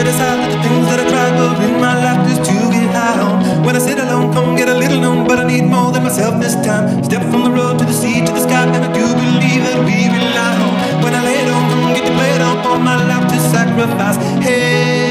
to decide that the things that I tried were in my life just to get high on. When I sit alone, come get a little known, but I need more than myself this time. Step from the road to the sea to the sky, and I do believe that we rely on. When I lay it on, come get to play it on, all my life to sacrifice. Hey.